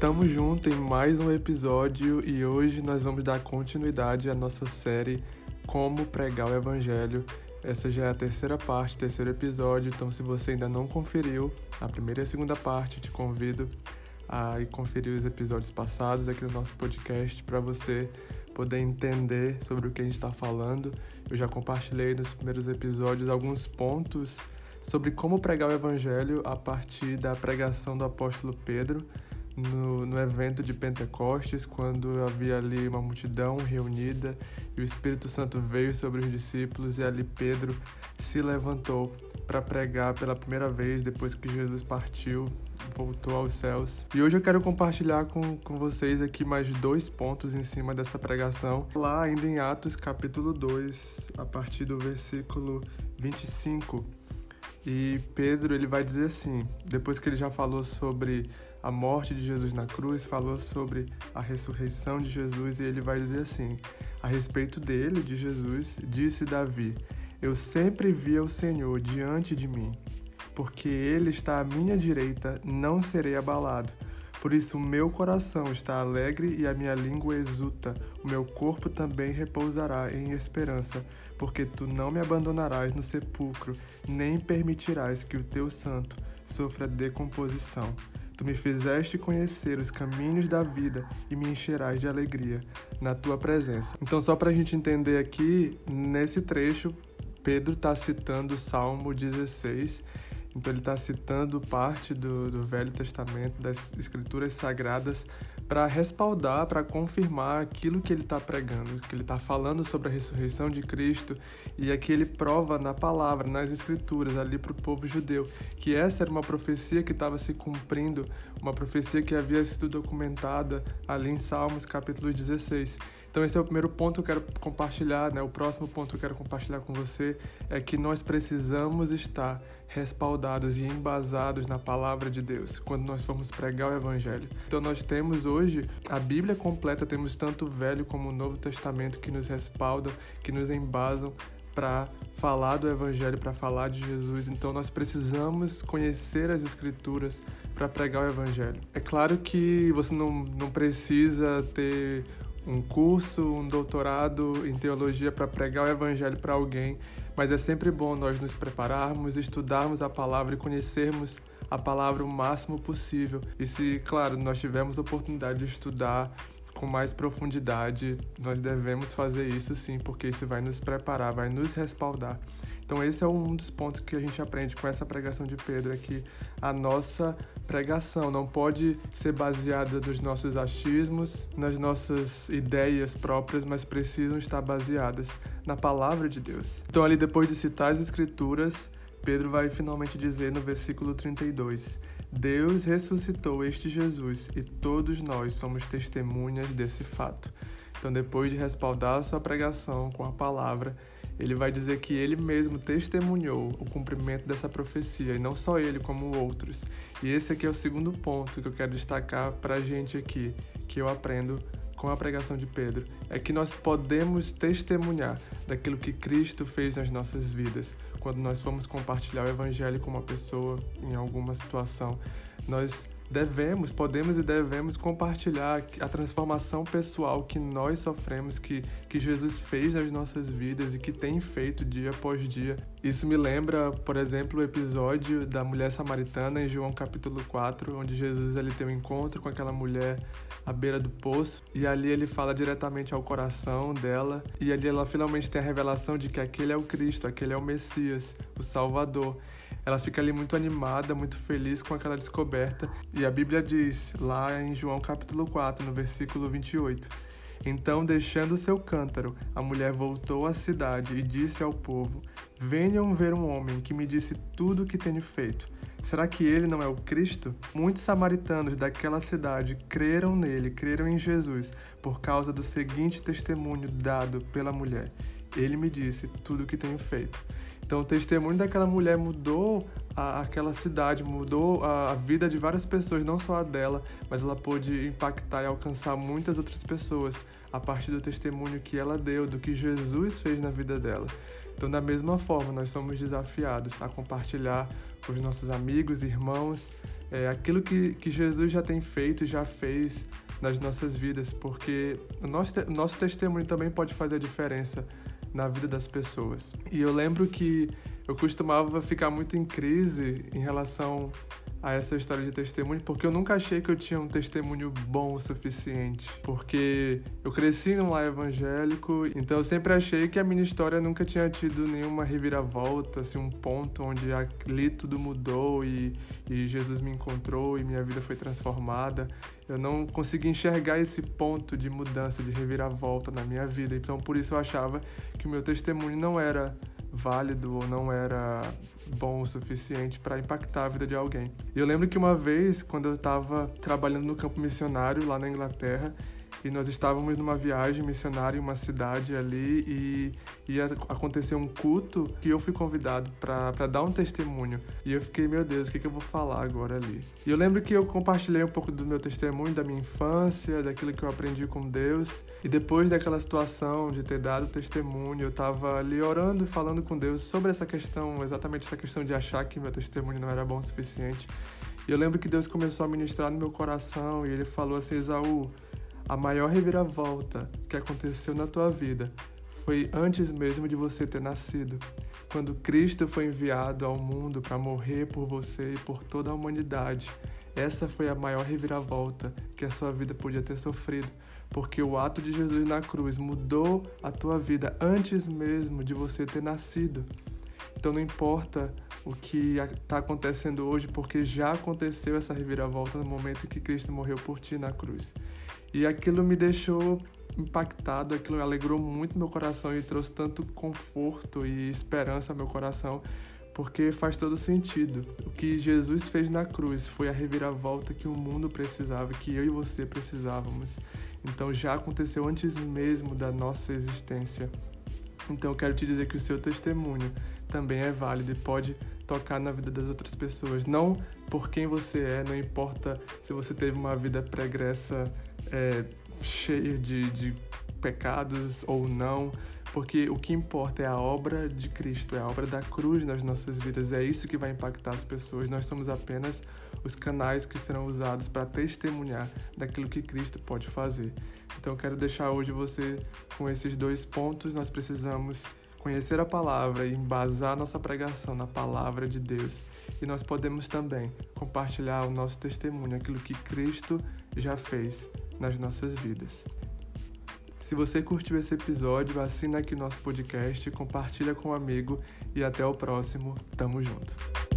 Tamo junto em mais um episódio e hoje nós vamos dar continuidade à nossa série Como Pregar o Evangelho. Essa já é a terceira parte, terceiro episódio, então se você ainda não conferiu a primeira e a segunda parte, te convido a ir conferir os episódios passados aqui no nosso podcast para você poder entender sobre o que a gente está falando. Eu já compartilhei nos primeiros episódios alguns pontos sobre como pregar o Evangelho a partir da pregação do apóstolo Pedro no, no evento de Pentecostes, quando havia ali uma multidão reunida e o Espírito Santo veio sobre os discípulos e ali Pedro se levantou para pregar pela primeira vez depois que Jesus partiu, voltou aos céus. E hoje eu quero compartilhar com, com vocês aqui mais dois pontos em cima dessa pregação. Lá ainda em Atos capítulo 2, a partir do versículo 25. E Pedro ele vai dizer assim, depois que ele já falou sobre a morte de Jesus na cruz, falou sobre a ressurreição de Jesus e ele vai dizer assim: a respeito dele, de Jesus, disse Davi: Eu sempre vi o Senhor diante de mim, porque ele está à minha direita, não serei abalado. Por isso o meu coração está alegre e a minha língua exulta, o meu corpo também repousará em esperança, porque tu não me abandonarás no sepulcro, nem permitirás que o teu santo sofra decomposição. Tu me fizeste conhecer os caminhos da vida e me encherás de alegria na tua presença. Então, só para a gente entender aqui, nesse trecho, Pedro está citando o Salmo 16 então ele está citando parte do, do Velho Testamento, das Escrituras Sagradas, para respaldar, para confirmar aquilo que ele está pregando, que ele está falando sobre a ressurreição de Cristo e aqui ele prova na palavra, nas Escrituras, ali para o povo judeu, que essa era uma profecia que estava se cumprindo, uma profecia que havia sido documentada ali em Salmos capítulo 16. Então esse é o primeiro ponto que eu quero compartilhar, né? O próximo ponto que eu quero compartilhar com você é que nós precisamos estar respaldados e embasados na palavra de Deus quando nós formos pregar o evangelho. Então nós temos hoje a Bíblia completa, temos tanto o Velho como o Novo Testamento que nos respaldam, que nos embasam para falar do Evangelho, para falar de Jesus. Então nós precisamos conhecer as Escrituras para pregar o Evangelho. É claro que você não, não precisa ter um curso, um doutorado em teologia para pregar o evangelho para alguém, mas é sempre bom nós nos prepararmos, estudarmos a palavra e conhecermos a palavra o máximo possível. E se, claro, nós tivermos oportunidade de estudar com mais profundidade, nós devemos fazer isso sim, porque isso vai nos preparar, vai nos respaldar. Então esse é um dos pontos que a gente aprende com essa pregação de Pedro, é que a nossa pregação não pode ser baseada nos nossos achismos, nas nossas ideias próprias, mas precisam estar baseadas na palavra de Deus. Então ali depois de citar as escrituras, Pedro vai finalmente dizer no versículo 32: Deus ressuscitou este Jesus e todos nós somos testemunhas desse fato. Então, depois de respaldar a sua pregação com a palavra, ele vai dizer que ele mesmo testemunhou o cumprimento dessa profecia, e não só ele, como outros. E esse aqui é o segundo ponto que eu quero destacar para a gente aqui, que eu aprendo com a pregação de Pedro, é que nós podemos testemunhar daquilo que Cristo fez nas nossas vidas. Quando nós formos compartilhar o Evangelho com uma pessoa em alguma situação, nós devemos, podemos e devemos compartilhar a transformação pessoal que nós sofremos, que, que Jesus fez nas nossas vidas e que tem feito dia após dia. Isso me lembra, por exemplo, o episódio da mulher samaritana em João capítulo 4, onde Jesus ele tem um encontro com aquela mulher à beira do poço e ali ele fala diretamente ao coração dela e ali ela finalmente tem a revelação de que aquele é o Cristo, aquele é o Messias, o Salvador. Ela fica ali muito animada, muito feliz com aquela descoberta. E a Bíblia diz, lá em João capítulo 4, no versículo 28, então, deixando seu cântaro, a mulher voltou à cidade e disse ao povo: Venham ver um homem que me disse tudo o que tenho feito. Será que ele não é o Cristo? Muitos samaritanos daquela cidade creram nele, creram em Jesus, por causa do seguinte testemunho dado pela mulher: Ele me disse tudo o que tenho feito. Então, o testemunho daquela mulher mudou a, aquela cidade, mudou a, a, vida de várias pessoas, não só a dela, mas ela pôde impactar e alcançar muitas outras pessoas a partir do testemunho que ela deu, do que Jesus fez na vida dela. Então, da mesma forma, nós somos desafiados a compartilhar com os nossos amigos, irmãos, é, aquilo que, que Jesus já tem feito e já fez nas nossas vidas, porque o nosso, nosso testemunho também pode fazer a diferença na vida das pessoas. E eu lembro que eu costumava ficar muito em crise em relação a essa história de testemunho, porque eu nunca achei que eu tinha um testemunho bom o suficiente. Porque eu cresci num lar evangélico, então eu sempre achei que a minha história nunca tinha tido nenhuma reviravolta, assim, um ponto onde ali tudo mudou e, e Jesus me encontrou e minha vida foi transformada. Eu não consegui enxergar esse ponto de mudança, de reviravolta na minha vida. Então por isso eu achava que o meu testemunho não era válido ou não era bom o suficiente para impactar a vida de alguém. E eu lembro que uma vez, quando eu estava trabalhando no campo missionário lá na Inglaterra, e nós estávamos numa viagem missionária em uma cidade ali e ia acontecer um culto que eu fui convidado para dar um testemunho. E eu fiquei, meu Deus, o que, que eu vou falar agora ali? E eu lembro que eu compartilhei um pouco do meu testemunho, da minha infância, daquilo que eu aprendi com Deus. E depois daquela situação de ter dado testemunho, eu estava ali orando e falando com Deus sobre essa questão, exatamente essa questão de achar que meu testemunho não era bom o suficiente. E eu lembro que Deus começou a ministrar no meu coração e ele falou assim: Esaú, a maior reviravolta que aconteceu na tua vida foi antes mesmo de você ter nascido, quando Cristo foi enviado ao mundo para morrer por você e por toda a humanidade. Essa foi a maior reviravolta que a sua vida podia ter sofrido, porque o ato de Jesus na cruz mudou a tua vida antes mesmo de você ter nascido. Então não importa o que está acontecendo hoje, porque já aconteceu essa reviravolta no momento em que Cristo morreu por ti na cruz. E aquilo me deixou impactado, aquilo alegrou muito meu coração e trouxe tanto conforto e esperança ao meu coração, porque faz todo sentido. O que Jesus fez na cruz foi a reviravolta que o mundo precisava, que eu e você precisávamos. Então já aconteceu antes mesmo da nossa existência. Então eu quero te dizer que o seu testemunho também é válido e pode tocar na vida das outras pessoas. Não por quem você é, não importa se você teve uma vida pregressa é, cheia de, de pecados ou não, porque o que importa é a obra de Cristo, é a obra da cruz nas nossas vidas, é isso que vai impactar as pessoas. Nós somos apenas os canais que serão usados para testemunhar daquilo que Cristo pode fazer. Então, eu quero deixar hoje você com esses dois pontos. Nós precisamos conhecer a palavra e embasar nossa pregação na palavra de Deus. E nós podemos também compartilhar o nosso testemunho, aquilo que Cristo já fez nas nossas vidas. Se você curtiu esse episódio, assina aqui nosso podcast, compartilha com um amigo e até o próximo. Tamo junto.